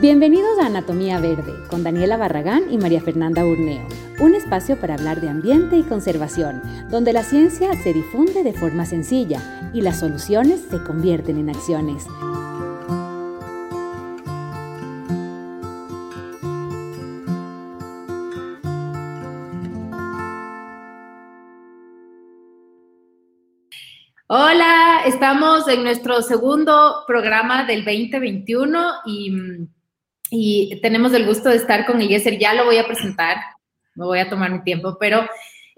Bienvenidos a Anatomía Verde con Daniela Barragán y María Fernanda Urneo, un espacio para hablar de ambiente y conservación, donde la ciencia se difunde de forma sencilla y las soluciones se convierten en acciones. Hola, estamos en nuestro segundo programa del 2021 y y tenemos el gusto de estar con Eliezer. Ya lo voy a presentar, me voy a tomar mi tiempo, pero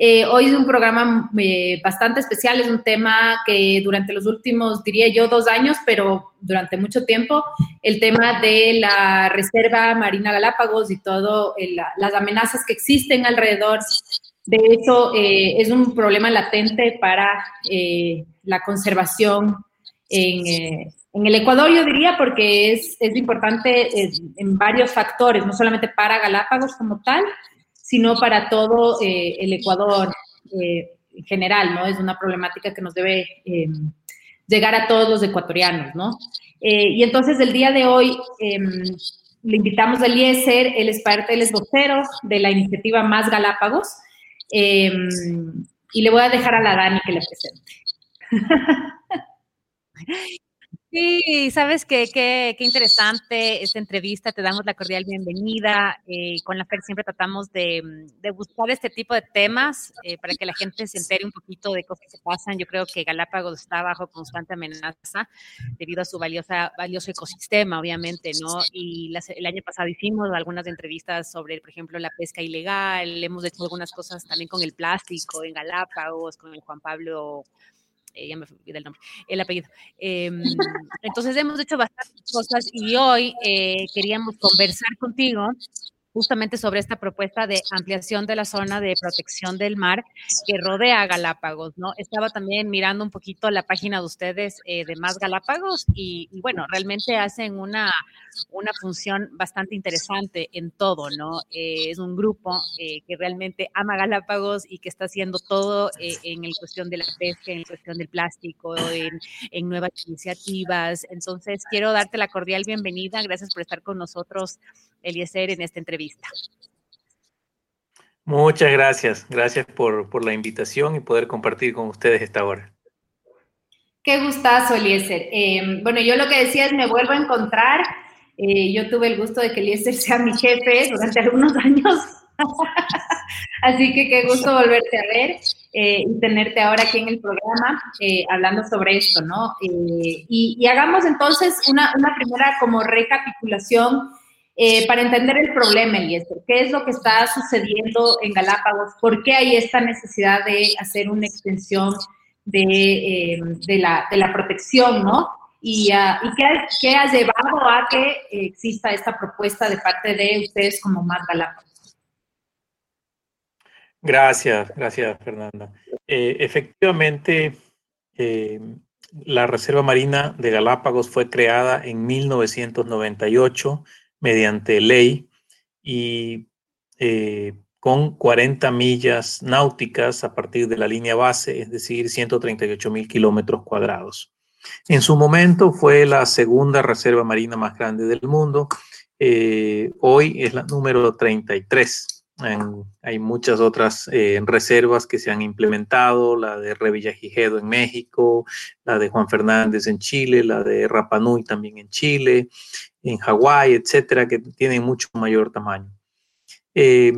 eh, hoy es un programa eh, bastante especial, es un tema que durante los últimos, diría yo, dos años, pero durante mucho tiempo, el tema de la Reserva Marina Galápagos y todo, las amenazas que existen alrededor. De eh, es un problema latente para la conservación en, en el Ecuador yo diría porque es, es importante en, varios factores, no solamente para Galápagos como tal, sino para todo eh, el Ecuador eh, en general, ¿no? Es una problemática que nos debe em, llegar a todos los ecuatorianos, ¿no? Eh, y entonces el día de hoy em, le invitamos a Eliezer, él es parte del esbocero de la iniciativa Más Galápagos, em, y le voy a dejar a la Dani que le presente. Sí, sabes qué qué interesante esta entrevista, te damos la cordial bienvenida. Eh, con la FER siempre tratamos de, mm, de, buscar este tipo de temas eh, para que la gente se entere un poquito de cosas que pasan. Yo creo que Galápagos está bajo constante amenaza debido a su valiosa, valioso ecosistema, obviamente, ¿no? Y el año pasado hicimos algunas entrevistas sobre, por ejemplo, la pesca ilegal, hemos hecho algunas cosas también con el plástico en Galápagos, con el Juan Pablo eh, ya me olvidé el nombre, el apellido. Em, entonces hemos hecho bastantes cosas y hoy eh, queríamos conversar contigo justamente sobre esta propuesta de ampliación de la zona de protección del mar que rodea Galápagos, ¿no? Estaba también mirando un poquito la página de ustedes eh, de Más Galápagos y, bueno, realmente hacen una, una función bastante interesante en todo, ¿no? Eh, es un grupo eh, que realmente ama Galápagos y que está haciendo todo en el cuestión de la pesca, en cuestión del plástico, en, en nuevas iniciativas. Entonces, quiero darte la cordial bienvenida. Gracias por estar con nosotros Eliezer en esta entrevista. Muchas gracias. Gracias por, la invitación y poder compartir con ustedes esta hora. Qué gustazo, Eliezer. Em, bueno, yo lo que decía es, me vuelvo a encontrar. Eh, yo tuve el gusto de que Eliezer sea mi jefe durante algunos años. Así que qué gusto volverte a ver eh, y tenerte ahora aquí en el programa eh, hablando sobre esto, ¿no? Y, y, hagamos entonces una, una primera como recapitulación eh, para entender el problema, Eliezer. ¿Qué es lo que está sucediendo en Galápagos? ¿Por qué hay esta necesidad de hacer una extensión de, eh, de, la, de la, protección, ¿no? ¿Y, uh, ¿y qué, qué, ha llevado a que exista esta propuesta de parte de ustedes como Más Galápagos? Gracias, gracias, Fernanda. Eh, efectivamente, la Reserva Marina de Galápagos fue creada en 1998 mediante ley y eh, con 40 millas náuticas a partir de la línea base, es decir, 138 mil kilómetros cuadrados. En su momento fue la segunda reserva marina más grande del mundo. Eh, hoy es la número 33. hay muchas otras eh, reservas que se han implementado, la de Revillagigedo en México, la de Juan Fernández en Chile, la de Rapanui también en Chile, en Hawái, etcétera, que tienen mucho mayor tamaño. Eh,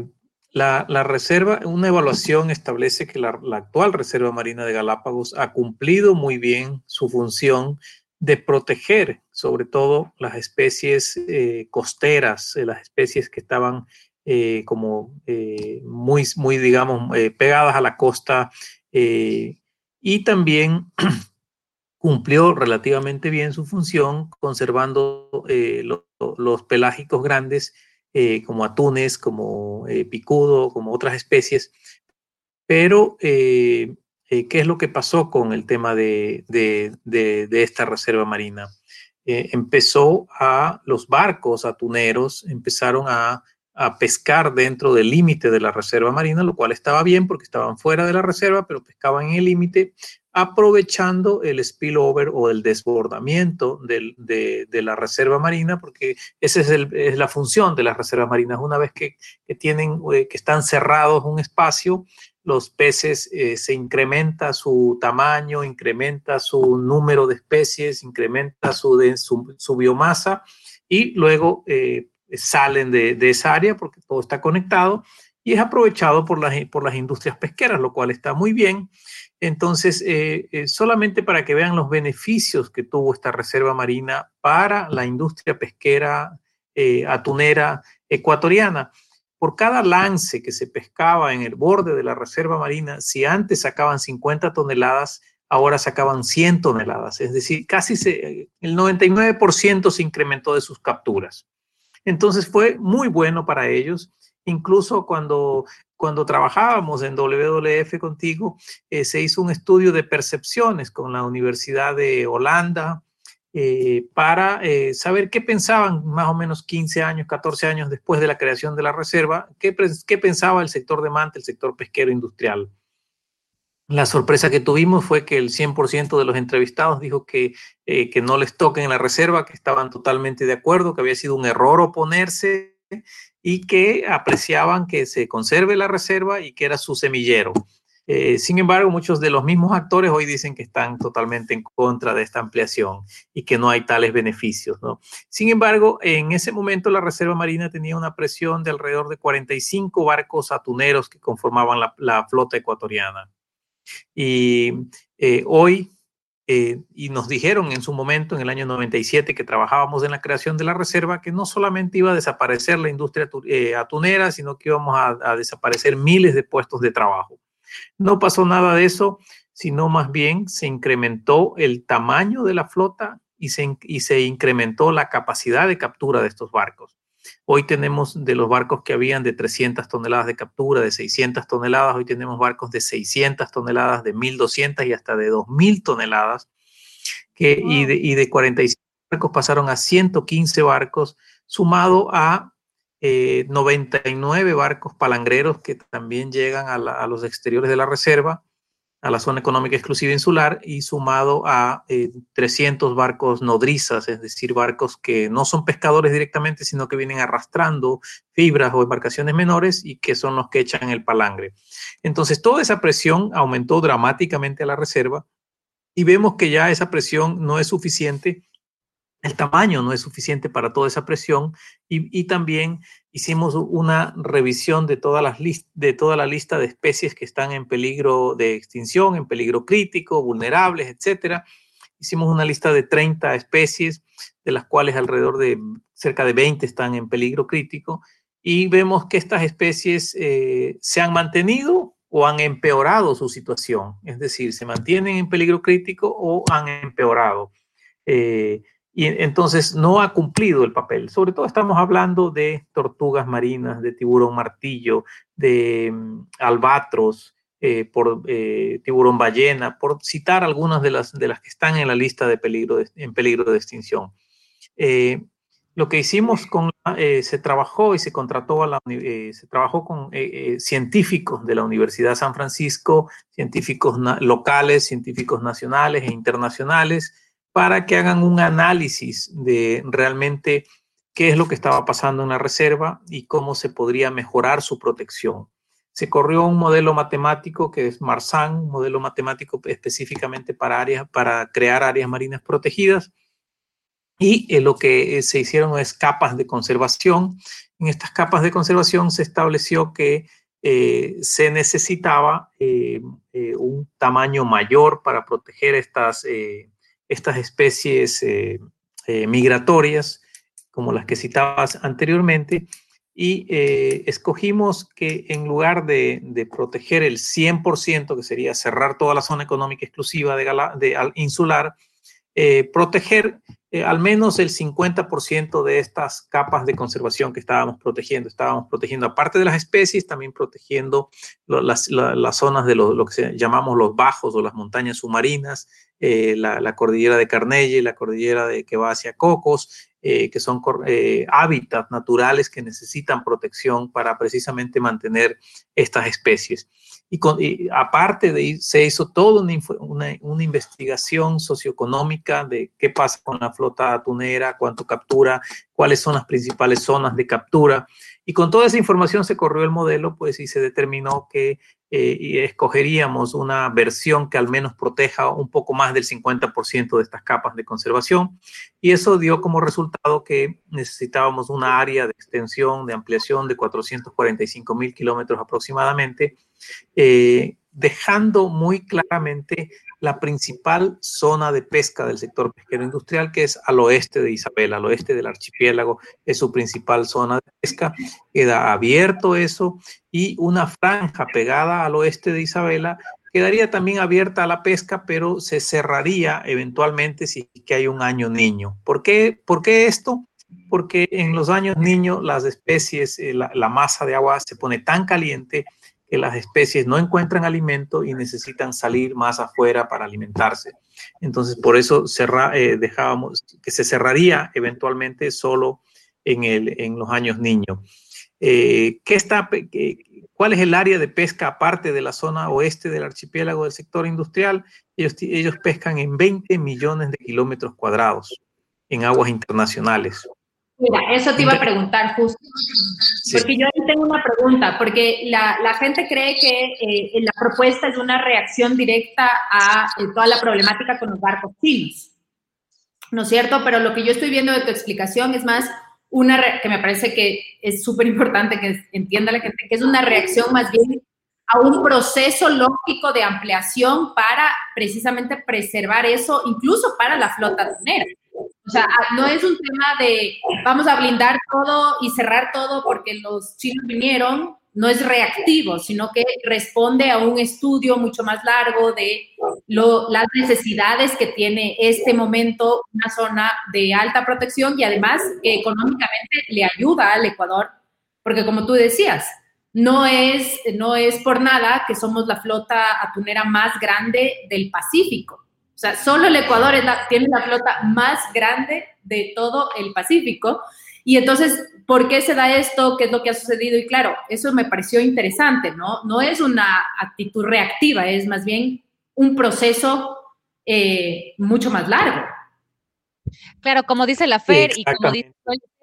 la, reserva, una evaluación establece que la, actual Reserva Marina de Galápagos ha cumplido muy bien su función de proteger sobre todo las especies eh, costeras, eh, las especies que estaban como muy, muy, digamos, pegadas a la costa y también cumplió relativamente bien su función, conservando eh, los pelágicos grandes eh, como atunes, como eh, picudo, como otras especies. Pero, ¿qué es lo que pasó con el tema de, esta reserva marina? empezó a, los barcos atuneros empezaron a, a pescar dentro del límite de la reserva marina, lo cual estaba bien porque estaban fuera de la reserva, pero pescaban en el límite aprovechando el spillover o el desbordamiento de, la reserva marina, porque esa es, la función de las reservas marinas. Una vez que, tienen, eh, que están cerrados un espacio, los peces eh, se incrementa su tamaño, incrementa su número de especies, incrementa su, su, biomasa y luego eh, salen de, esa área porque todo está conectado y es aprovechado por las, por las industrias pesqueras, lo cual está muy bien. Entonces, eh, solamente para que vean los beneficios que tuvo esta reserva marina para la industria pesquera atunera ecuatoriana por cada lance que se pescaba en el borde de la reserva marina, si antes sacaban 50 toneladas, ahora sacaban 100 toneladas. Es decir, casi el 99% se incrementó de sus capturas. Entonces fue muy bueno para ellos. Incluso cuando, cuando trabajábamos en WWF contigo, eh, se hizo un estudio de percepciones con la Universidad de Holanda, eh, para eh, saber qué pensaban más o menos 15 años, 14 años después de la creación de la reserva, qué, qué pensaba el sector de manta, el sector pesquero industrial. La sorpresa que tuvimos fue que el 100% de los entrevistados dijo que, eh, que no les toquen la reserva, que estaban totalmente de acuerdo, que había sido un error oponerse y que apreciaban que se conserve la reserva y que era su semillero. Eh, sin embargo, muchos de los mismos actores hoy dicen que están totalmente en contra de esta ampliación y que no hay tales beneficios. Sin embargo, en ese momento la Reserva Marina tenía una presión de alrededor de 45 barcos atuneros que conformaban la, flota ecuatoriana. Y eh, hoy, eh, y nos dijeron en su momento, en el año 97, que trabajábamos en la creación de la reserva, que no solamente iba a desaparecer la industria atunera, sino que íbamos a desaparecer miles de puestos de trabajo. No pasó nada de eso, sino más bien se incrementó el tamaño de la flota y se, y se incrementó la capacidad de captura de estos barcos. Hoy tenemos de los barcos que habían de 300 toneladas de captura, de 600 toneladas, hoy tenemos barcos de 600 toneladas, de 1200 y hasta de 2000 toneladas, que, y, de, y de 45 barcos pasaron a 115 barcos, sumado a 99 eh, barcos palangreros que también llegan a, los exteriores de la reserva, a la zona económica exclusiva insular, y sumado a 300 eh, barcos nodrizas, es decir, barcos que no son pescadores directamente, sino que vienen arrastrando fibras o embarcaciones menores y que son los que echan el palangre. Entonces, toda esa presión aumentó dramáticamente a la reserva y vemos que ya esa presión no es suficiente el tamaño no es suficiente para toda esa presión y, también hicimos una revisión de, todas las de toda la lista de especies que están en peligro de extinción, en peligro crítico, vulnerables, etc. Hicimos una lista de 30 especies, de las cuales alrededor de cerca de 20 están en peligro crítico y vemos que estas especies eh, se han mantenido o han empeorado su situación, es decir, se mantienen en peligro crítico o han empeorado. Eh, y entonces no ha cumplido el papel. Sobre todo estamos hablando de tortugas marinas, de tiburón martillo, de mm, albatros, eh, por eh, tiburón ballena, por citar algunas de las, de las que están en la lista de peligro en peligro de extinción. Eh, lo que hicimos con se trabajó y se contrató a la se trabajó con científicos de la Universidad de San Francisco, científicos locales, científicos nacionales e internacionales, para que hagan un análisis de realmente qué es lo que estaba pasando en la reserva y cómo se podría mejorar su protección. Se corrió un modelo matemático que es Marsan, un modelo matemático específicamente para, áreas, para crear áreas marinas protegidas. Y eh, lo que eh, se hicieron es capas de conservación. En estas capas de conservación se estableció que eh, se necesitaba un tamaño mayor para proteger estas estas especies eh, eh, migratorias, como las que citabas anteriormente, y eh, escogimos que en lugar de, proteger el 100%, que sería cerrar toda la zona económica exclusiva de, de insular, proteger al menos el 50% de estas capas de conservación que estábamos protegiendo. Estábamos protegiendo, aparte de las especies, también protegiendo las, zonas de lo, lo que llamamos los bajos o las montañas submarinas, eh, la, cordillera de Carnelle, la cordillera de que va hacia Cocos, eh, que son eh, hábitats naturales que necesitan protección para precisamente mantener estas especies. Y, aparte de se hizo toda una, una, investigación socioeconómica de qué pasa con la flota atunera, cuánto captura, cuáles son las principales zonas de captura. Y con toda esa información se corrió el modelo, pues, y se determinó que eh, escogeríamos una versión que al menos proteja un poco más del 50% de estas capas de conservación. Y eso dio como resultado que necesitábamos una área de extensión, de ampliación de 445 mil kilómetros aproximadamente, eh, dejando muy claramente la principal zona de pesca del sector pesquero industrial, que es al oeste de Isabel, al oeste del archipiélago, es su principal zona de pesca. Queda abierto eso y una franja pegada al oeste de Isabela quedaría también abierta a la pesca, pero se cerraría eventualmente si que hay un año niño. ¿Por qué, ¿Por qué esto? Porque en los años niño las especies, eh, la, masa de agua se pone tan caliente las especies no encuentran alimento y necesitan salir más afuera para alimentarse. Entonces, por eso cerra, eh, dejábamos que se cerraría eventualmente solo en, los años niños. Eh, ¿qué está, ¿Cuál es el área de pesca aparte de la zona oeste del archipiélago del sector industrial? Ellos pescan en 20 millones de kilómetros cuadrados en aguas internacionales. Mira, eso te iba a preguntar justo. Porque yo tengo una pregunta, porque la, la gente cree que eh, la propuesta es una reacción directa a eh, toda la problemática con los barcos chinos. ¿No es cierto? Pero lo que yo estoy viendo de tu explicación es más una, que me parece que es súper importante que entienda la gente, que es una reacción más bien a un proceso lógico de ampliación para precisamente preservar eso, incluso para la flota tunera. O sea, no es un tema de vamos a blindar todo y cerrar todo porque los chinos vinieron, no es reactivo, sino que responde a un estudio mucho más largo de las necesidades que tiene este momento una zona de alta protección y además que económicamente le ayuda al Ecuador, porque como tú decías, no es, no es por nada que somos la flota atunera más grande del Pacífico. O sea, solo el Ecuador tiene la flota más grande de todo el Pacífico. Y entonces, ¿por qué se da esto? ¿Qué es lo que ha sucedido? Y claro, eso me pareció interesante, ¿no? No es una actitud reactiva, es más bien un proceso eh, mucho más largo. Claro, como dice la FER y como dice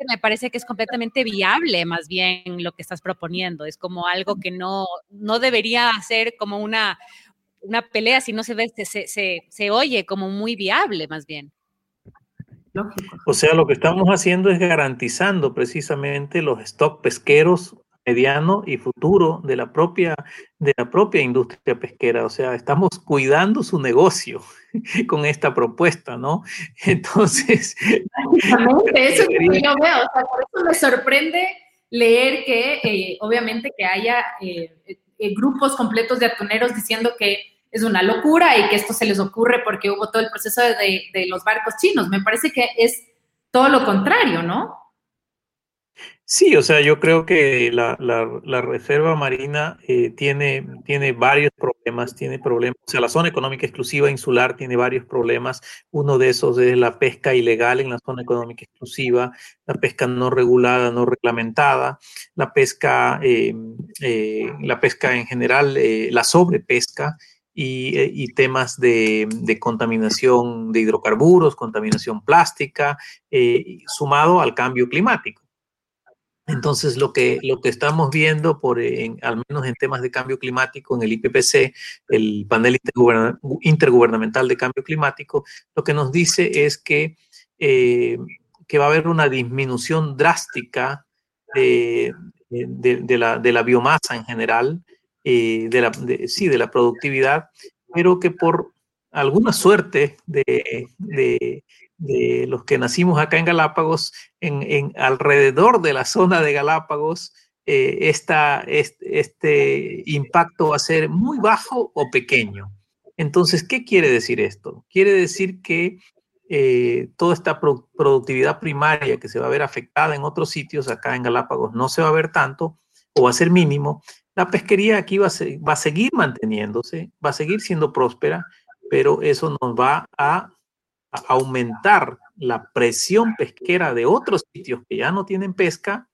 me parece que es completamente viable más bien lo que estás proponiendo. Es como algo que no, no debería ser como una, una pelea si no se ve, se, se, se oye como muy viable más bien. O sea, lo que estamos haciendo es garantizando precisamente los stock pesqueros mediano y futuro de la propia de la propia industria pesquera, o sea, estamos cuidando su negocio con esta propuesta, ¿no? Entonces, eso es lo que yo veo, o sea, por eso me sorprende leer que eh, obviamente que haya eh, eh, grupos completos de atuneros diciendo que es una locura y que esto se les ocurre porque hubo todo el proceso de, de los barcos chinos. Me parece que es todo lo contrario, ¿no? Sí, o sea, yo creo que la, reserva marina eh, tiene, tiene varios problemas, tiene problemas, o sea, la zona económica exclusiva insular tiene varios problemas. Uno de esos es la pesca ilegal en la zona económica exclusiva, la pesca no regulada, no reglamentada, la pesca, eh, eh, la pesca en general, la sobrepesca. Y, y, temas de, de, contaminación de hidrocarburos, contaminación plástica, sumado al cambio climático. Entonces, lo que, lo que estamos viendo, por, al menos en temas de cambio climático, en el IPPC, el panel intergubernamental de cambio climático, lo que nos dice es que, eh, que va a haber una disminución drástica de, la, biomasa en general, eh, de la, sí, de la productividad, pero que por alguna suerte de, de los que nacimos acá en Galápagos, en, alrededor de la zona de Galápagos, eh, este, impacto va a ser muy bajo o pequeño. Entonces, ¿qué quiere decir esto? Quiere decir que eh, toda esta productividad primaria que se va a ver afectada en otros sitios, acá en Galápagos no se va a ver tanto o va a ser mínimo. La pesquería aquí va a seguir manteniéndose, va a seguir siendo próspera, pero eso nos va a aumentar la presión pesquera de otros sitios que ya no tienen pesca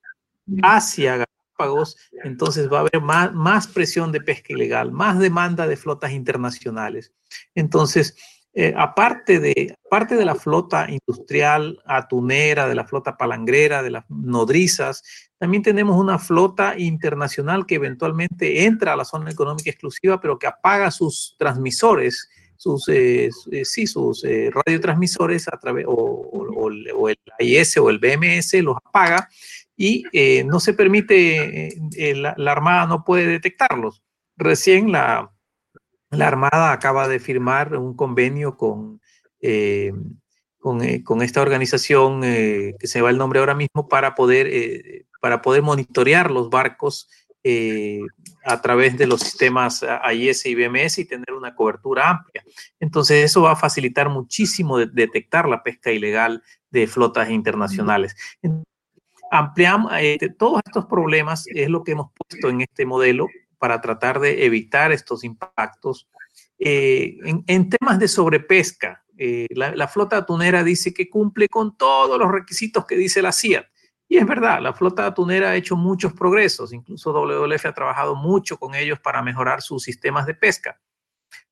hacia Galápagos, entonces va a haber más, más presión de pesca ilegal, más demanda de flotas internacionales. Entonces, eh, aparte, de, aparte de la flota industrial atunera, de la flota palangrera, de las nodrizas, también tenemos una flota internacional que eventualmente entra a la zona económica exclusiva, pero que apaga sus transmisores, sus, eh, eh, sí, sus radiotransmisores a través, o, el AIS o el BMS los apaga y no se permite, la, la Armada no puede detectarlos. Recién la, la Armada acaba de firmar un convenio con, eh, eh, con, esta organización, eh, que se va el nombre ahora mismo, para poder, para poder monitorear los barcos a través de los sistemas AIS y BMS y tener una cobertura amplia. Entonces, eso va a facilitar muchísimo detectar la pesca ilegal de flotas internacionales. Ampliamos todos estos problemas, es lo que hemos puesto en este modelo para tratar de evitar estos impactos. Eh, en, temas de sobrepesca, eh, la, flota atunera dice que cumple con todos los requisitos que dice la CIA. Y es verdad, la flota atunera ha hecho muchos progresos, incluso WWF ha trabajado mucho con ellos para mejorar sus sistemas de pesca,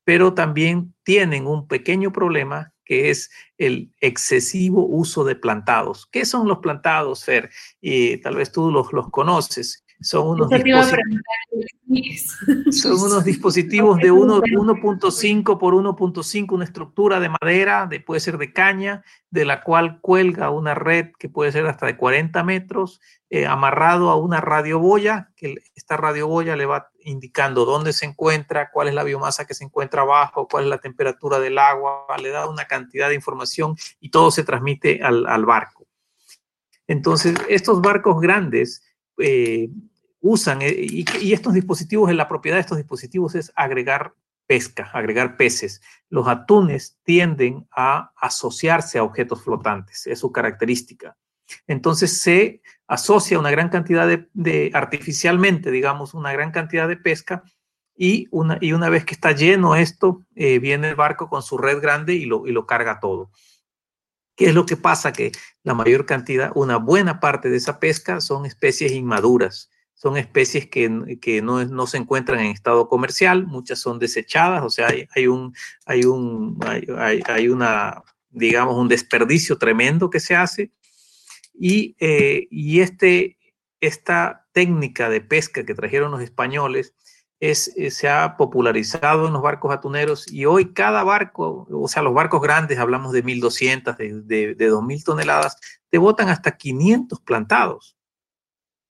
pero también tienen un pequeño problema que es el excesivo uso de plantados. ¿Qué son los plantados, Fer? Y tal vez tú los, los conoces. Son unos, dispositivos, de 1.5 por 1.5, una estructura de madera, de, puede ser de caña, de la cual cuelga una red que puede ser hasta de 40 metros, eh, amarrado a una radioboya, que esta radioboya le va indicando dónde se encuentra, cuál es la biomasa que se encuentra abajo, cuál es la temperatura del agua, le da una cantidad de información y todo se transmite al, al barco. Entonces, estos barcos grandes eh, usan, eh, y, estos dispositivos, la propiedad de estos dispositivos es agregar pesca, agregar peces. Los atunes tienden a asociarse a objetos flotantes, es su característica. Entonces se asocia una gran cantidad de, artificialmente, digamos, una gran cantidad de pesca y una, y una vez que está lleno esto, eh, viene el barco con su red grande y lo, y lo carga todo. ¿Qué es lo que pasa? Que la mayor cantidad, una buena parte de esa pesca son especies inmaduras son especies que, no, se encuentran en estado comercial, muchas son desechadas, o sea, hay, un, hay, un, hay, una, digamos, un desperdicio tremendo que se hace. Y, eh, y este, esta técnica de pesca que trajeron los españoles es, eh, se ha popularizado en los barcos atuneros y hoy cada barco, o sea, los barcos grandes, hablamos de 1.200, de, de, de 2.000 toneladas, te botan hasta 500 plantados.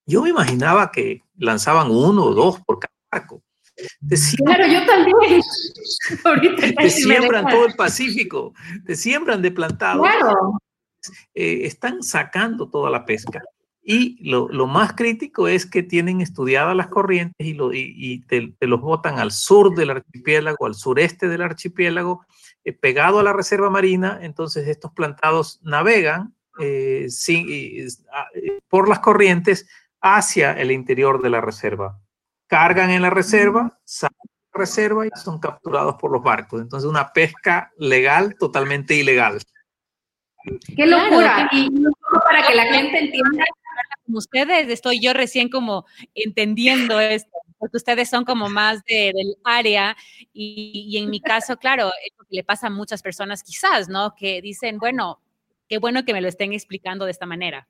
Yo me imaginaba que lanzaban uno o dos por cada barco. claro, yo también. te siembran todo el Pacífico, te siembran de plantado. Claro. Eh, están sacando toda la pesca. Y lo, más crítico es que tienen estudiadas las corrientes y, lo, y, te, los botan al sur del archipiélago, al sureste del archipiélago, eh, pegado a la reserva marina. Entonces estos plantados navegan eh, ah, por las corrientes hacia el interior de la reserva. Cargan en la reserva, salen de la reserva y son capturados por los barcos. Entonces, una pesca legal totalmente ilegal. ¡Qué locura! y para que la gente entienda. Como ustedes, estoy yo recién como entendiendo esto, porque ustedes son como más del área y, y en mi caso, claro, es lo que le pasa a muchas personas quizás, ¿no? Que dicen, bueno, qué bueno que me lo estén explicando de esta manera.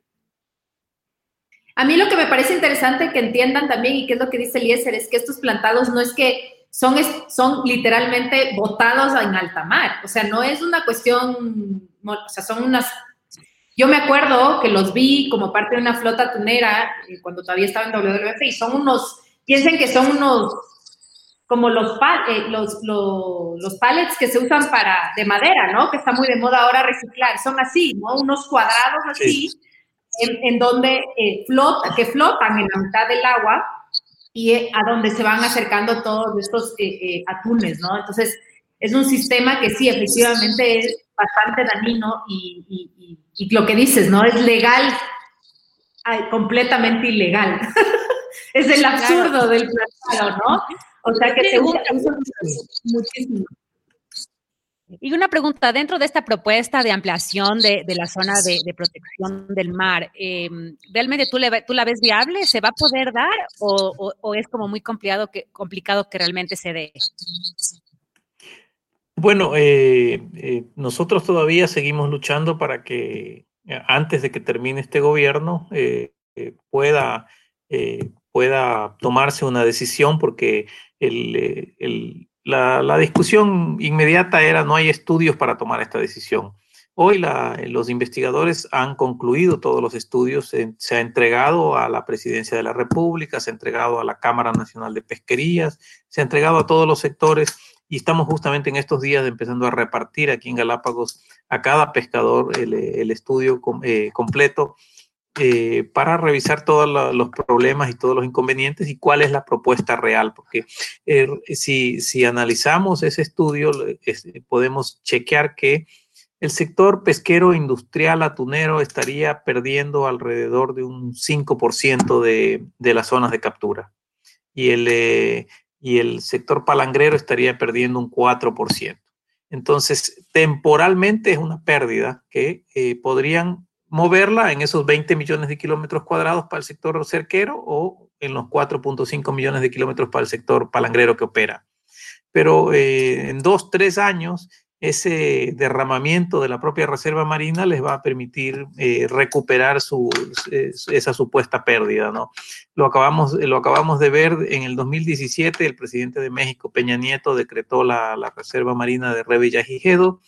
A mí lo que me parece interesante que entiendan también, y que es lo que dice Eliezer, es que estos plantados no es que son, son literalmente botados en alta mar. O sea, no es una cuestión, o sea, son unas... Yo me acuerdo que los vi como parte de una flota tunera eh, cuando todavía estaba en WWF y son unos, piensen que son unos, como los, eh, los, los, pallets que se usan para, de madera, ¿no? Que está muy de moda ahora reciclar. Son así, ¿no? Unos cuadrados así en, donde eh, flota, que flotan en la mitad del agua y eh, a donde se van acercando todos estos eh, atunes, ¿no? Entonces, es un sistema que sí, efectivamente es bastante dañino y, lo que dices, ¿no? Es legal, completamente ilegal. es el absurdo del plantado, ¿no? O sea que se usa muchísimo. Y una pregunta, dentro de esta propuesta de ampliación de, la zona de, protección del mar, em, ¿realmente tú, la ves viable? ¿Se va a poder dar o, es como muy complicado que, complicado que realmente se dé? Bueno, eh, eh, nosotros todavía seguimos luchando para que eh, antes de que termine este gobierno pueda, pueda tomarse una decisión porque el, la, discusión inmediata era no hay estudios para tomar esta decisión. Hoy los investigadores han concluido todos los estudios, se, ha entregado a la Presidencia de la República, se ha entregado a la Cámara Nacional de Pesquerías, se ha entregado a todos los sectores y estamos justamente en estos días empezando a repartir aquí en Galápagos a cada pescador el, estudio eh, completo eh, para revisar todos los problemas y todos los inconvenientes y cuál es la propuesta real, porque eh, si, si, analizamos ese estudio, podemos chequear que el sector pesquero industrial atunero estaría perdiendo alrededor de un 5% de, de, las zonas de captura y el, eh, y el sector palangrero estaría perdiendo un 4%. Entonces, temporalmente es una pérdida que podrían moverla en esos 20 millones de kilómetros cuadrados para el sector cerquero o en los 4.5 millones de kilómetros para el sector palangrero que opera. Pero eh, en dos, tres años, ese derramamiento de la propia reserva marina les va a permitir eh, recuperar su, esa supuesta pérdida. ¿no? Lo, acabamos, lo acabamos de ver en el 2017, el presidente de México, Peña Nieto, decretó la, la reserva marina de Revillagigedo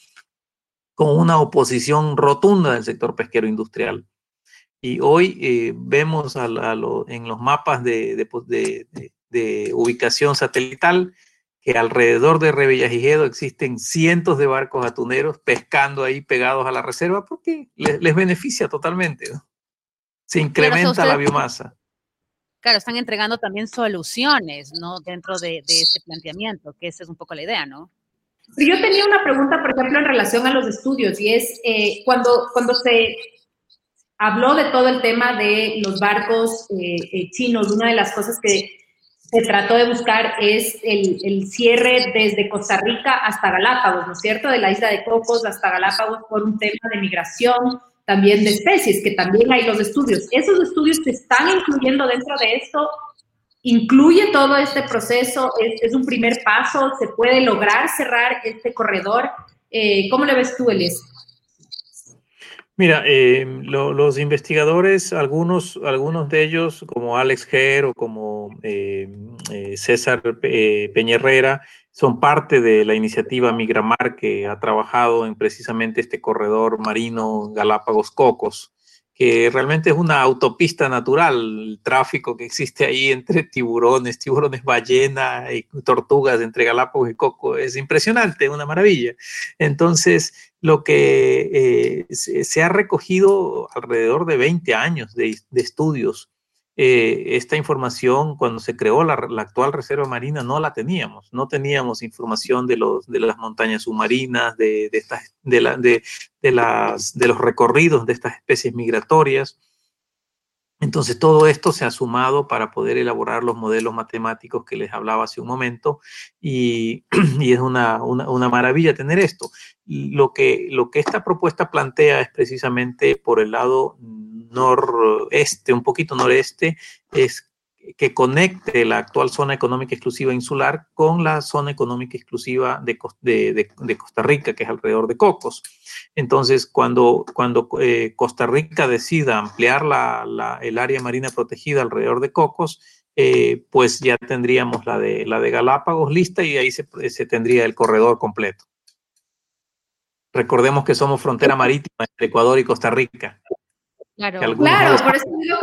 con una oposición rotunda del sector pesquero industrial. Y hoy eh, vemos en los mapas de, ubicación satelital que alrededor de Rebellajigedo existen cientos de barcos atuneros pescando ahí pegados a la reserva porque les, beneficia totalmente. Se incrementa la biomasa. Claro, están entregando también soluciones, ¿no? Dentro de, de este planteamiento, que esa es un poco la idea, ¿no? Yo tenía una pregunta, por ejemplo, en relación a los estudios, y es eh, cuando, cuando se habló de todo el tema de los barcos eh, eh, chinos, una de las cosas que se trató de buscar es el, el, cierre desde Costa Rica hasta Galápagos, ¿no es cierto? De la isla de Cocos hasta Galápagos por un tema de migración, también de especies, que también hay los estudios. ¿Esos estudios se están incluyendo dentro de esto incluye todo este proceso, es, un primer paso, se puede lograr cerrar este corredor. Eh, ¿Cómo le ves tú, Elis? Mira, eh, los investigadores, algunos, algunos de ellos, como Alex Ger o como eh, César Peñerrera, son parte de la iniciativa Migramar que ha trabajado en precisamente este corredor marino Galápagos-Cocos que realmente es una autopista natural, el tráfico que existe ahí entre tiburones, tiburones ballena y tortugas entre Galápagos y Coco es impresionante, una maravilla. Entonces, lo que eh, se, ha recogido alrededor de 20 años de, de estudios eh, esta información cuando se creó la, actual Reserva Marina no la teníamos, no teníamos información de, los, de las montañas submarinas, de, de, estas, de, la, de, las, de los recorridos de estas especies migratorias. Entonces todo esto se ha sumado para poder elaborar los modelos matemáticos que les hablaba hace un momento y, y es una, una, una, maravilla tener esto. Lo que, lo que esta propuesta plantea es precisamente por el lado noreste, un poquito noreste, es que conecte la actual zona económica exclusiva insular con la zona económica exclusiva de, Costa Rica, que es alrededor de Cocos. Entonces, cuando, cuando eh, Costa Rica decida ampliar la, el área marina protegida alrededor de Cocos, eh, pues ya tendríamos la de, la de Galápagos lista y ahí se, se tendría el corredor completo. Recordemos que somos frontera marítima entre Ecuador y Costa Rica. Claro, claro por eso digo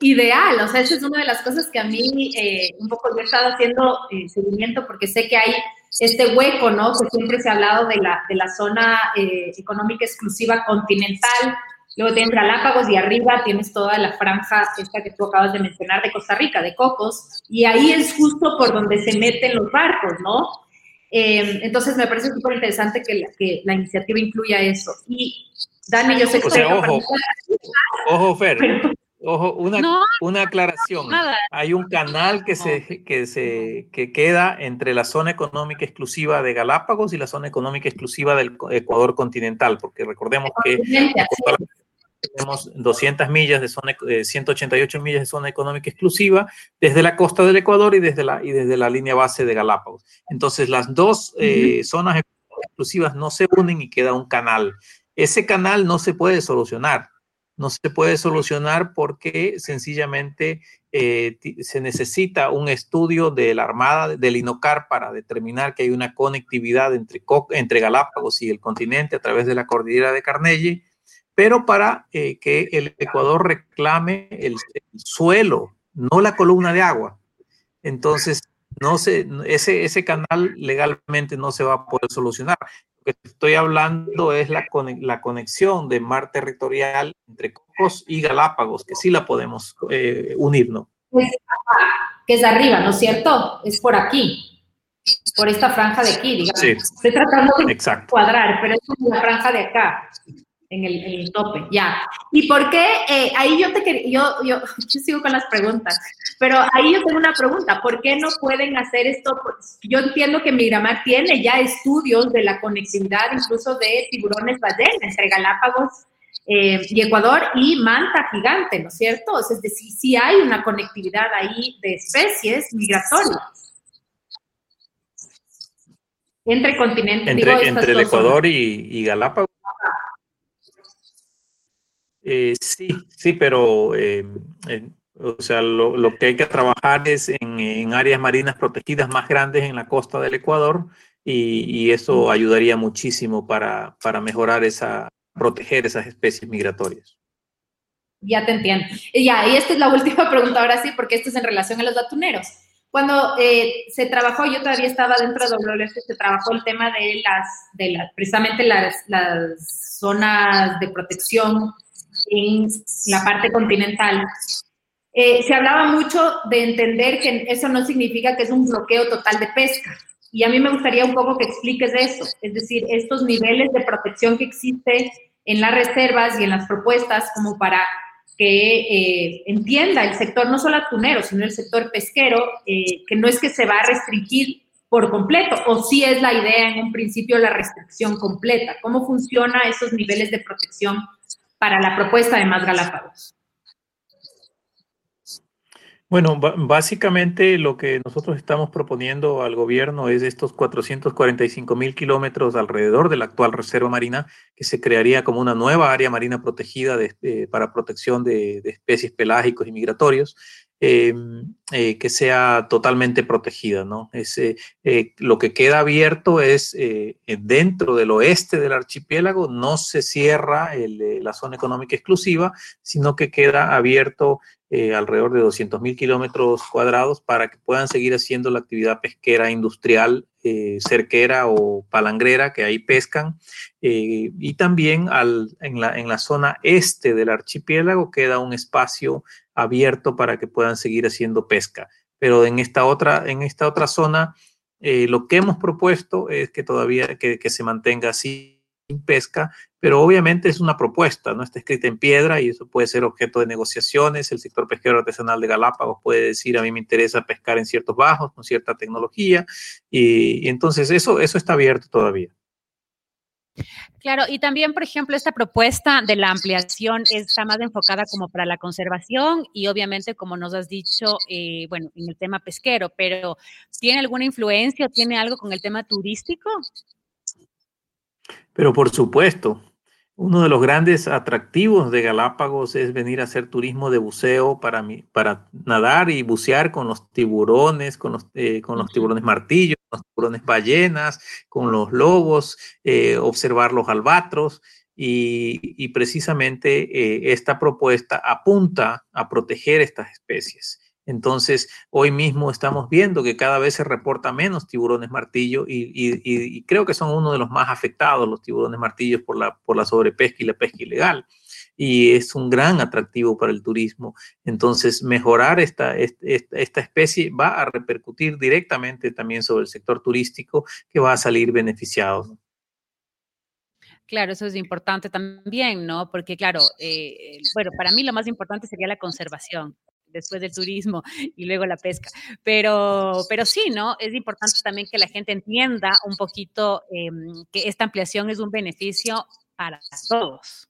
que ideal, o sea, esa es una de las cosas que a mí eh, un poco yo he estado haciendo eh, seguimiento porque sé que hay este hueco, ¿no? Que siempre se ha hablado de la, de la zona eh, económica exclusiva continental, luego tienes Galápagos y arriba tienes toda la franja esta que tú acabas de mencionar de Costa Rica, de Cocos, y ahí es justo por donde se meten los barcos, ¿no? entonces me parece súper interesante que la, que la iniciativa incluya eso. Y Dani, yo sé que... ojo, ojo, Fer. Ojo, una, una aclaración. Hay un canal que se, que se que queda entre la zona económica exclusiva de Galápagos y la zona económica exclusiva del Ecuador continental, porque recordemos que tenemos 200 millas de zona, 188 eh, millas de zona económica exclusiva desde la costa del Ecuador y desde la, y desde la línea base de Galápagos. Entonces, las dos eh, zonas exclusivas no se unen y queda un canal. Ese canal no se puede solucionar no se puede solucionar porque sencillamente eh, se necesita un estudio de la Armada del INOCAR para determinar que hay una conectividad entre, entre Galápagos y el continente a través de la cordillera de Carnegie, pero para eh, que el Ecuador reclame el, suelo, no la columna de agua. Entonces, no se, ese, ese canal legalmente no se va a poder solucionar. Lo que estoy hablando es la, la conexión de mar territorial entre Cocos y Galápagos, que sí la podemos eh, unir, ¿no? Pues, que es arriba, ¿no es cierto? Es por aquí, por esta franja de aquí, digamos. Sí. Estoy tratando de cuadrar, pero es la franja de acá en el, tope, ya. ¿Y por qué? Eh, ahí yo te quería, yo, yo, yo, sigo con las preguntas, pero ahí yo tengo una pregunta, ¿por qué no pueden hacer esto? Pues, yo entiendo que Miramar tiene ya estudios de la conectividad incluso de tiburones ballena entre Galápagos eh, y Ecuador y manta gigante, ¿no es cierto? Es decir, sí hay una conectividad ahí de especies migratorias. Entre continentes. Entre, entre el Ecuador y, y Galápagos. Eh, sí, sí, pero eh, o sea, lo, que hay que trabajar es en, áreas marinas protegidas más grandes en la costa del Ecuador y, eso ayudaría muchísimo para, para, mejorar esa, proteger esas especies migratorias. Ya te entiendo. Y ya, y esta es la última pregunta ahora sí, porque esto es en relación a los atuneros. Cuando eh, se trabajó, yo todavía estaba dentro de WWF, se trabajó el tema de las, de las precisamente las, las zonas de protección en la parte continental, eh, se hablaba mucho de entender que eso no significa que es un bloqueo total de pesca. Y a mí me gustaría un poco que expliques eso, es decir, estos niveles de protección que existe en las reservas y en las propuestas como para que eh, entienda el sector, no solo atunero, sino el sector pesquero, eh, que no es que se va a restringir por completo, o si es la idea en un principio la restricción completa. ¿Cómo funciona esos niveles de protección para la propuesta de Más Galápagos? Bueno, básicamente lo que nosotros estamos proponiendo al gobierno es estos 445 mil kilómetros alrededor de la actual reserva marina, que se crearía como una nueva área marina protegida eh, para protección de, de, especies pelágicos y migratorios. Em, eh, que sea totalmente protegida, ¿no? Eh, lo que queda abierto es eh, dentro del oeste del archipiélago, no se cierra la zona económica exclusiva, sino que queda abierto alrededor de 200 mil kilómetros cuadrados para que puedan seguir haciendo la actividad pesquera industrial cerquera o palangrera que ahí pescan. y también en, la, en la zona este del archipiélago queda un espacio abierto para que puedan seguir haciendo pesca. Pero en esta otra, en esta otra zona, eh, lo que hemos propuesto es que todavía que, se mantenga así sin pesca, pero obviamente es una propuesta, no está escrita en piedra y eso puede ser objeto de negociaciones. El sector pesquero artesanal de Galápagos puede decir, a mí me interesa pescar en ciertos bajos, con cierta tecnología, y, y entonces eso, eso está abierto todavía. Claro, y también, por ejemplo, esta propuesta de la ampliación está más enfocada como para la conservación y obviamente, como nos has dicho, eh, bueno, en el tema pesquero, pero ¿tiene alguna influencia o tiene algo con el tema turístico? Pero por supuesto, uno de los grandes atractivos de Galápagos es venir a hacer turismo de buceo para, para nadar y bucear con los tiburones, con los, eh, con los tiburones martillos, los tiburones ballenas, con los lobos, eh, observar los albatros. Y, precisamente eh, esta propuesta apunta a proteger estas especies. Entonces, hoy mismo estamos viendo que cada vez se reporta menos tiburones martillo y, creo que son uno de los más afectados los tiburones martillos por la, por la sobrepesca y la pesca ilegal. Y es un gran atractivo para el turismo. Entonces, mejorar esta, esta especie va a repercutir directamente también sobre el sector turístico que va a salir beneficiado. Claro, eso es importante también, ¿no? Porque claro, eh, bueno, para mí lo más importante sería la conservación después del turismo y luego la pesca. Pero, pero sí, ¿no? Es importante también que la gente entienda un poquito em, que esta ampliación es un beneficio para todos.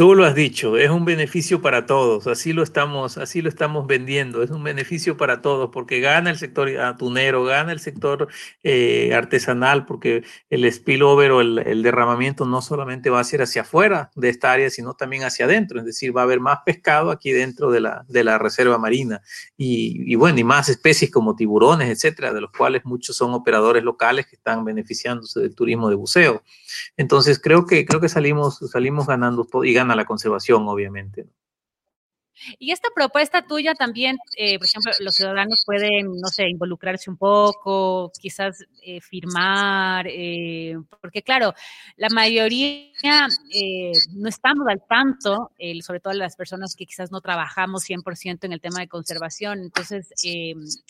Tú lo has dicho, es un beneficio para todos, así lo estamos, así lo estamos vendiendo, es un beneficio para todos porque gana el sector atunero, gana el sector eh, artesanal, porque el spillover o el, derramamiento no solamente va a ser hacia afuera de esta área, sino también hacia adentro, es decir, va a haber más pescado aquí dentro de la, de la reserva marina y, bueno, y más especies como tiburones, etcétera, de los cuales muchos son operadores locales que están beneficiándose del turismo de buceo. Entonces creo que creo que salimos salimos ganando y a la conservación, obviamente. Y esta propuesta tuya también, eh, por ejemplo, los ciudadanos pueden, no sé, involucrarse un poco, quizás eh, firmar, eh, porque claro, la mayoría no estamos al tanto, sobre todo las personas que quizás no trabajamos 100% en el tema de conservación. Entonces,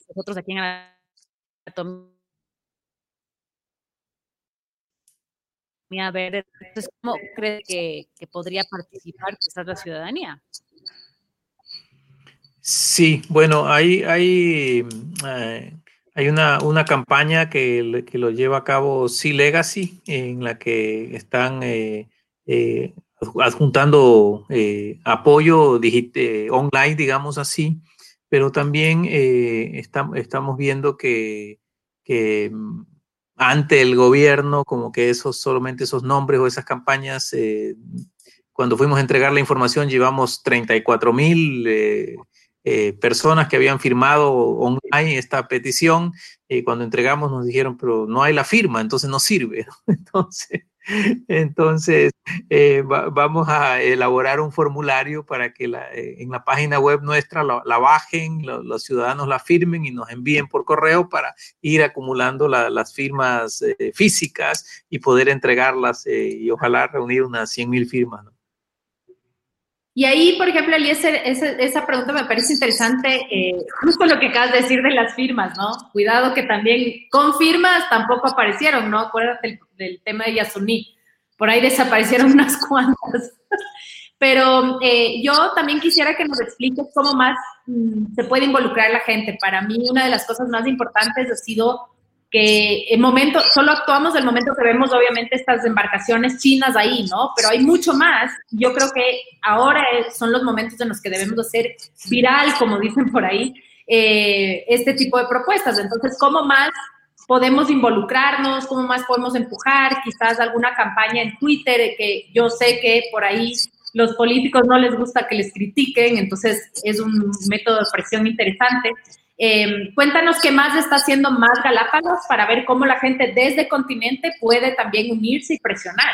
nosotros aquí en a ver, entonces, ¿cómo cree que, podría participar quizás la ciudadanía? Sí, bueno, hay, hay, eh, hay una, una, campaña que, que, lo lleva a cabo Sea Legacy, en la que están eh, eh, adjuntando apoyo online, digamos así, pero también estamos viendo que, que ante el gobierno, como que esos solamente esos nombres o esas campañas, eh, cuando fuimos a entregar la información llevamos 34 mil eh, eh, personas que habían firmado online esta petición y cuando entregamos nos dijeron, pero no hay la firma, entonces no sirve. Entonces, entonces, eh, vamos a elaborar un formulario para que eh, en la página web nuestra la, bajen, los ciudadanos la firmen y nos envíen por correo para ir acumulando las firmas eh, físicas y poder entregarlas y ojalá reunir unas 100 mil firmas. Y ahí, por ejemplo, Eliezer, esa, esa pregunta me parece interesante, justo lo que acabas de decir de las firmas, ¿no? Cuidado que también con firmas tampoco aparecieron, ¿no? Acuérdate del tema de Yasuní. Por ahí desaparecieron unas cuantas. Pero eh, yo también quisiera que nos expliques cómo más mm, se puede involucrar la gente. Para mí, una de las cosas más importantes ha sido que en momento, solo actuamos del momento que vemos obviamente estas embarcaciones chinas ahí, ¿no? Pero hay mucho más. Yo creo que ahora son los momentos en los que debemos hacer viral, como dicen por ahí, eh, este tipo de propuestas. Entonces, ¿cómo más podemos involucrarnos, cómo más podemos empujar, quizás alguna campaña en Twitter, que yo sé que por ahí los políticos no les gusta que les critiquen, entonces es un método de presión interesante. Em, cuéntanos qué más está haciendo más Galápagos para ver cómo la gente desde continente puede también unirse y presionar.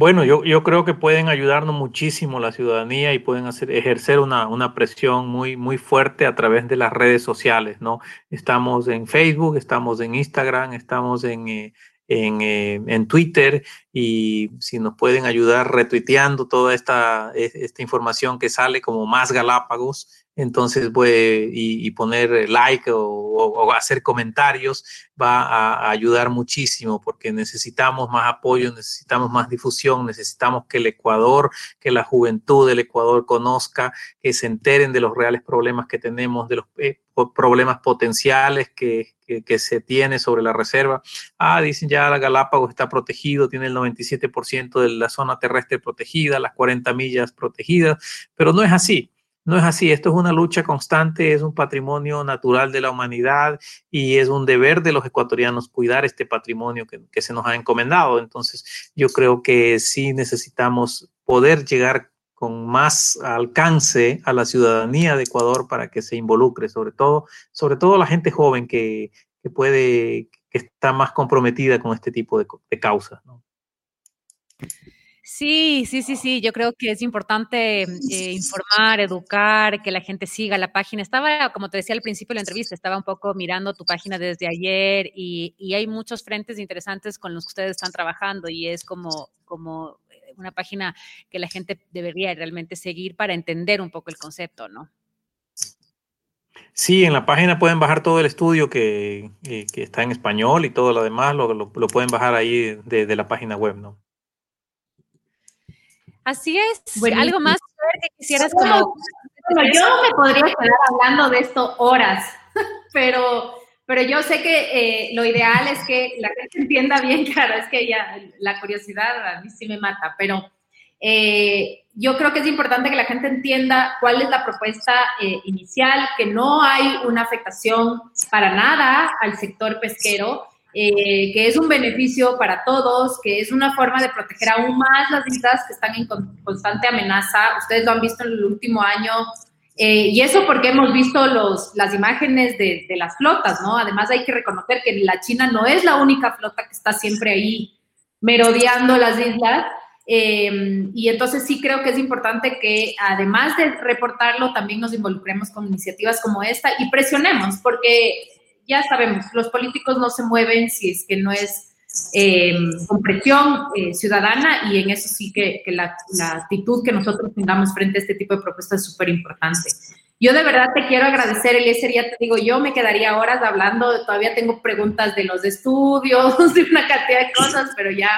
Bueno, yo, yo creo que pueden ayudarnos muchísimo la ciudadanía y pueden hacer, ejercer una, una presión muy, muy fuerte a través de las redes sociales, ¿no? Estamos en Facebook, estamos en Instagram, estamos en, eh, en, eh, en, Twitter y si nos pueden ayudar retuiteando toda esta, esta información que sale como más Galápagos, entonces voy y, poner like o, hacer comentarios va a, ayudar muchísimo porque necesitamos más apoyo, necesitamos más difusión, necesitamos que el Ecuador, que la juventud del Ecuador conozca, que se enteren de los reales problemas que tenemos, de los eh, problemas potenciales que, que, se tiene sobre la reserva. Ah, dicen ya la Galápagos está protegido, tiene el 97% de la zona terrestre protegida, las 40 millas protegidas, pero no es así. No es así, esto es una lucha constante, es un patrimonio natural de la humanidad y es un deber de los ecuatorianos cuidar este patrimonio que, se nos ha encomendado. Entonces, yo creo que sí necesitamos poder llegar con más alcance a la ciudadanía de Ecuador para que se involucre, sobre todo, sobre todo la gente joven que, puede, que está más comprometida con este tipo de, de causas. Sí, sí, sí, sí. Yo creo que es importante eh, informar, educar, que la gente siga la página. Estaba, como te decía al principio de la entrevista, estaba un poco mirando tu página desde ayer y, hay muchos frentes interesantes con los que ustedes están trabajando y es como, como eh, una página que la gente debería realmente seguir para entender un poco el concepto, ¿no? Sí, en la página pueden bajar todo el estudio que, eh, está en español y todo lo demás lo, pueden bajar ahí de, la página web, ¿no? Así es. Algo más que quisieras como... Bueno, yo me podría quedar hablando de esto horas, pero, pero yo sé que eh, lo ideal es que la gente entienda bien, claro, es que ya la curiosidad a mí sí me mata, pero eh, yo creo que es importante que la gente entienda cuál es la propuesta eh, inicial, que no hay una afectación para nada al sector pesquero, eh, que es un beneficio para todos, que es una forma de proteger aún más las islas que están en constante amenaza. Ustedes lo han visto en el último año. y eso porque hemos visto los, las imágenes de, de las flotas, ¿no? Además hay que reconocer que la China no es la única flota que está siempre ahí merodeando las islas. Em, y entonces sí creo que es importante que además de reportarlo, también nos involucremos con iniciativas como esta y presionemos, porque ya sabemos, los políticos no se mueven si es que no es eh, con presión eh, ciudadana y en eso sí que, la, actitud que nosotros tengamos frente a este tipo de propuestas es súper importante. Yo de verdad te quiero agradecer, Eliezer, ya te digo, yo me quedaría horas hablando, todavía tengo preguntas de los estudios, de una cantidad de cosas, pero ya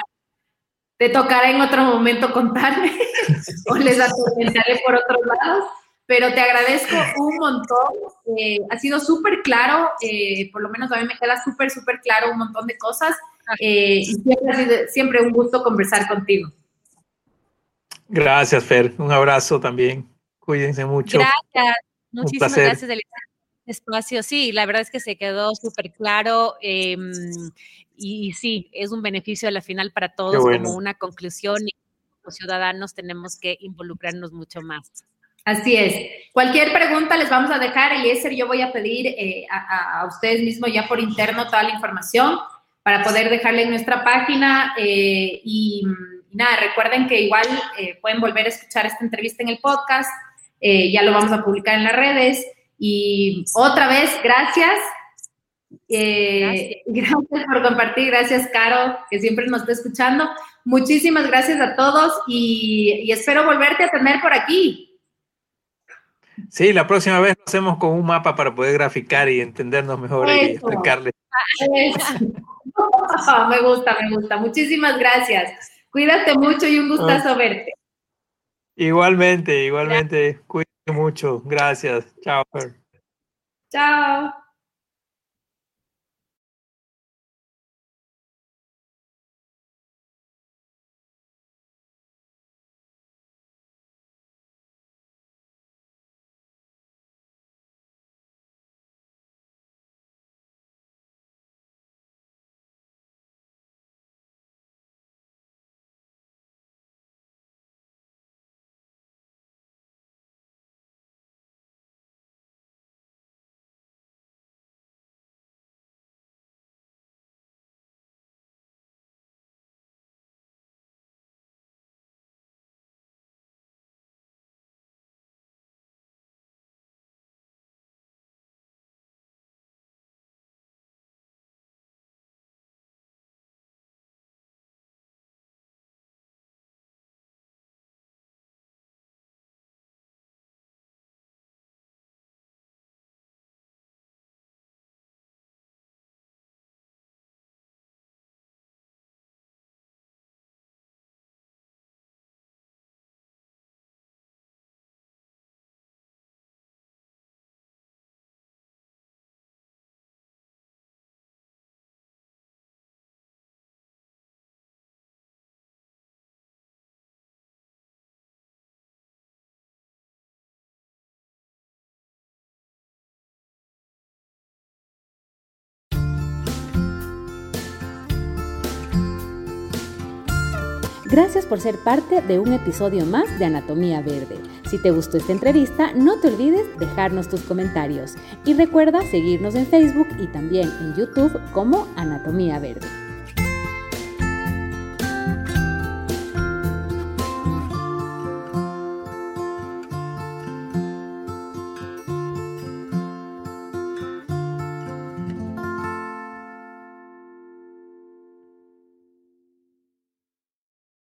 te tocará en otro momento contarme o les atormentaré por otros lados, pero te agradezco un montón. Eh, ha sido súper claro, eh, por lo menos a mí me queda súper, súper claro un montón de cosas eh, y siempre ha sido siempre un gusto conversar contigo. Gracias, Fer. Un abrazo también. Cuídense mucho. Gracias. Muchísimas gracias, del espacio. Sí, la verdad es que se quedó súper claro. Em, y, sí, es un beneficio a la final para todos como una conclusión y los ciudadanos tenemos que involucrarnos mucho más. Así es. Cualquier pregunta les vamos a dejar. Eliezer, yo voy a pedir eh, a, ustedes mismos ya por interno toda la información para poder dejarle en nuestra página. Eh, y, nada, recuerden que igual eh, pueden volver a escuchar esta entrevista en el podcast. ya lo vamos a publicar en las redes. Y otra vez, gracias. Eh, gracias. por compartir, gracias Caro, que siempre nos está escuchando. Muchísimas gracias a todos y, espero volverte a tener por aquí. Sí, la próxima vez lo hacemos con un mapa para poder graficar y entendernos mejor y explicarles. me gusta, me gusta. Muchísimas gracias. Cuídate mucho y un gustazo verte. Igualmente, igualmente. Cuídate mucho. Gracias. Chao. Chao. Gracias por ser parte de un episodio más de Anatomía Verde. Si te gustó esta entrevista, no te olvides dejarnos tus comentarios y recuerda seguirnos en Facebook y también en YouTube como Anatomía Verde.